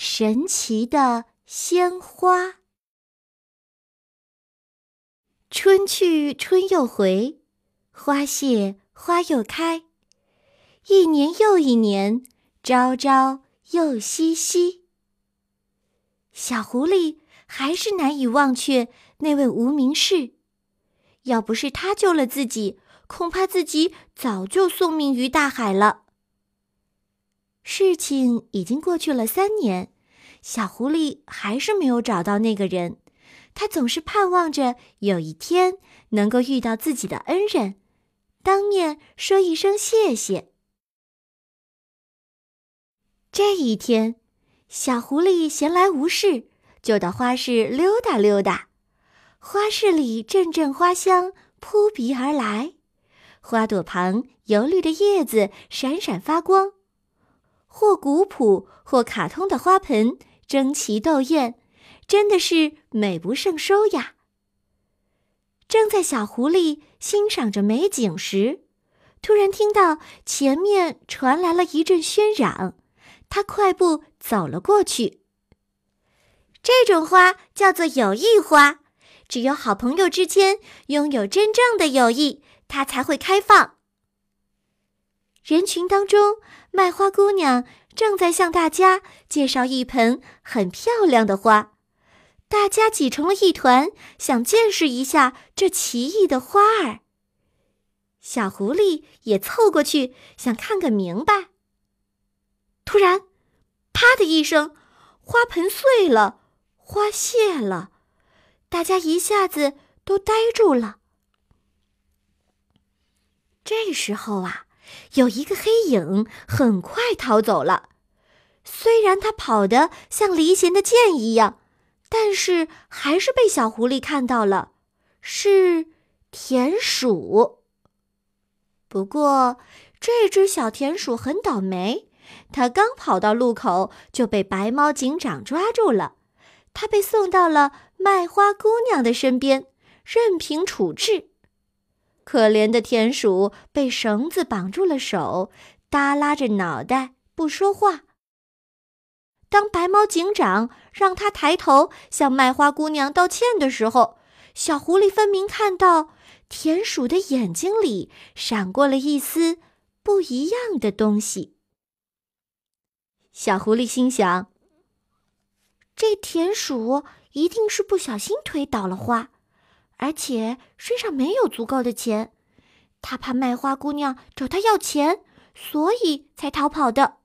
神奇的鲜花。春去春又回，花谢花又开，一年又一年，朝朝又夕夕。小狐狸还是难以忘却那位无名氏，要不是他救了自己，恐怕自己早就送命于大海了。事情已经过去了三年，小狐狸还是没有找到那个人。他总是盼望着有一天能够遇到自己的恩人，当面说一声谢谢。这一天，小狐狸闲来无事，就到花市溜达溜达。花市里阵阵花香扑鼻而来，花朵旁油绿的叶子闪闪发光，或古朴或卡通的花盆争奇斗艳。真的是美不胜收呀！正在小狐狸欣赏着美景时，突然听到前面传来了一阵喧嚷。他快步走了过去。这种花叫做友谊花，只有好朋友之间拥有真正的友谊，它才会开放。人群当中，卖花姑娘正在向大家介绍一盆很漂亮的花。大家挤成了一团，想见识一下这奇异的花儿。小狐狸也凑过去，想看个明白。突然，啪的一声，花盆碎了，花谢了，大家一下子都呆住了。这时候啊，有一个黑影很快逃走了，虽然他跑得像离弦的箭一样。但是还是被小狐狸看到了，是田鼠。不过这只小田鼠很倒霉，它刚跑到路口就被白猫警长抓住了。它被送到了卖花姑娘的身边，任凭处置。可怜的田鼠被绳子绑住了手，耷拉着脑袋不说话。当白猫警长让他抬头向卖花姑娘道歉的时候，小狐狸分明看到田鼠的眼睛里闪过了一丝不一样的东西。小狐狸心想：这田鼠一定是不小心推倒了花，而且身上没有足够的钱，他怕卖花姑娘找他要钱，所以才逃跑的。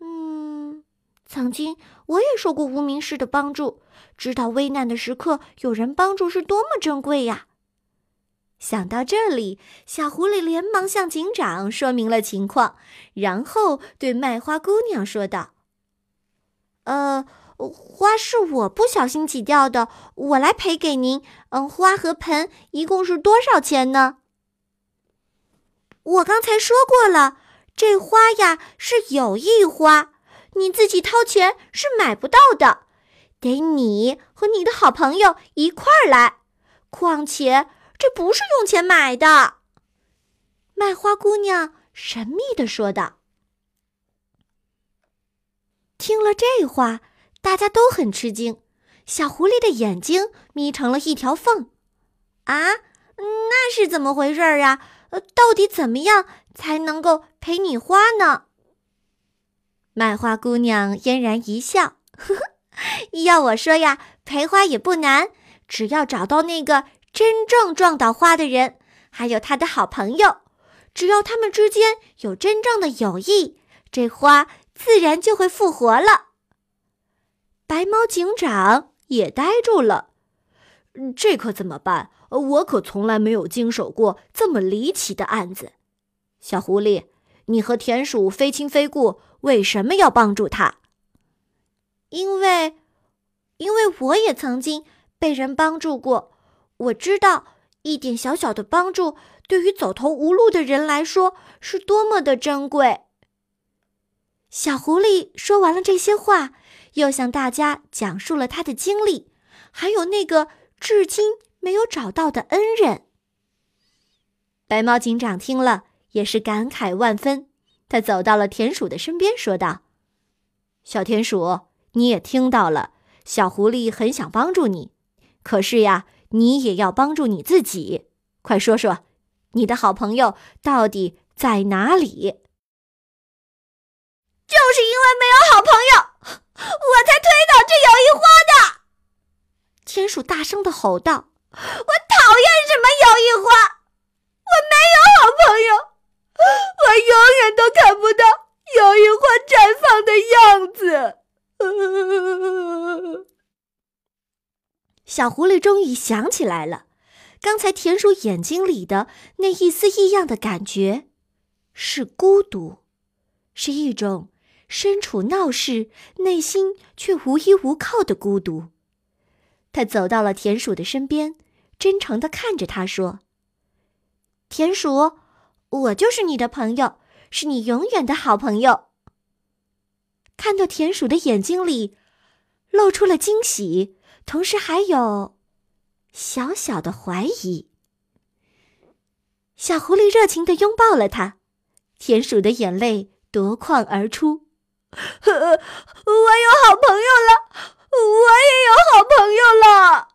嗯曾经我也受过无名氏的帮助，知道危难的时刻有人帮助是多么珍贵呀。想到这里，小狐狸连忙向警长说明了情况，然后对卖花姑娘说道：“呃，花是我不小心挤掉的，我来赔给您。嗯，花和盆一共是多少钱呢？”我刚才说过了，这花呀是友谊花。你自己掏钱是买不到的，得你和你的好朋友一块儿来。况且这不是用钱买的。”卖花姑娘神秘地说道。听了这话，大家都很吃惊。小狐狸的眼睛眯成了一条缝。“啊，那是怎么回事儿啊？到底怎么样才能够陪你花呢？”卖花姑娘嫣然一笑，呵呵，要我说呀，陪花也不难，只要找到那个真正撞倒花的人，还有他的好朋友，只要他们之间有真正的友谊，这花自然就会复活了。白猫警长也呆住了，这可怎么办？我可从来没有经手过这么离奇的案子。小狐狸，你和田鼠非亲非故。为什么要帮助他？因为，因为我也曾经被人帮助过。我知道一点小小的帮助，对于走投无路的人来说是多么的珍贵。小狐狸说完了这些话，又向大家讲述了他的经历，还有那个至今没有找到的恩人。白猫警长听了，也是感慨万分。他走到了田鼠的身边，说道：“小田鼠，你也听到了，小狐狸很想帮助你，可是呀，你也要帮助你自己。快说说，你的好朋友到底在哪里？就是因为没有好朋友，我才推倒这友谊花的。田鼠大声的吼道：“我讨厌什么友谊花！我没有好朋友，我永远都看不到友谊花绽放的样子。”小狐狸终于想起来了，刚才田鼠眼睛里的那一丝异样的感觉，是孤独，是一种。身处闹市，内心却无依无靠的孤独。他走到了田鼠的身边，真诚的看着他说：“田鼠，我就是你的朋友，是你永远的好朋友。”看到田鼠的眼睛里露出了惊喜，同时还有小小的怀疑。小狐狸热情的拥抱了他，田鼠的眼泪夺眶而出。我有好朋友了，我也有好朋友了。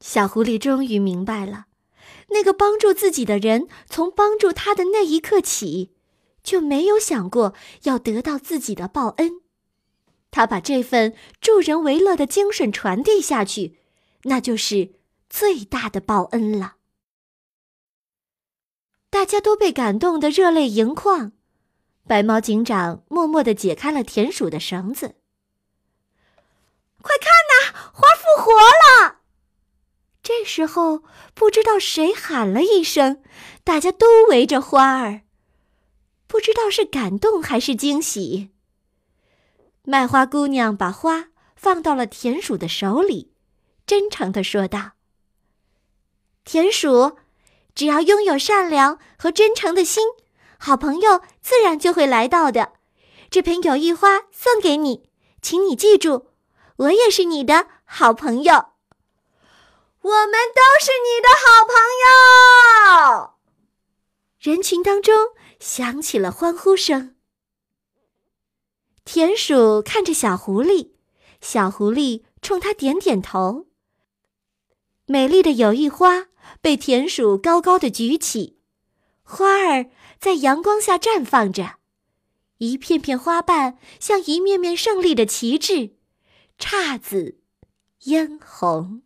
小狐狸终于明白了，那个帮助自己的人，从帮助他的那一刻起，就没有想过要得到自己的报恩。他把这份助人为乐的精神传递下去，那就是最大的报恩了。大家都被感动得热泪盈眶。白猫警长默默地解开了田鼠的绳子。快看呐，花复活了！这时候，不知道谁喊了一声，大家都围着花儿，不知道是感动还是惊喜。卖花姑娘把花放到了田鼠的手里，真诚地说道：“田鼠，只要拥有善良和真诚的心。”好朋友自然就会来到的，这盆友谊花送给你，请你记住，我也是你的好朋友。我们都是你的好朋友。人群当中响起了欢呼声。田鼠看着小狐狸，小狐狸冲他点点头。美丽的友谊花被田鼠高高的举起，花儿。在阳光下绽放着，一片片花瓣像一面面胜利的旗帜，姹紫嫣红。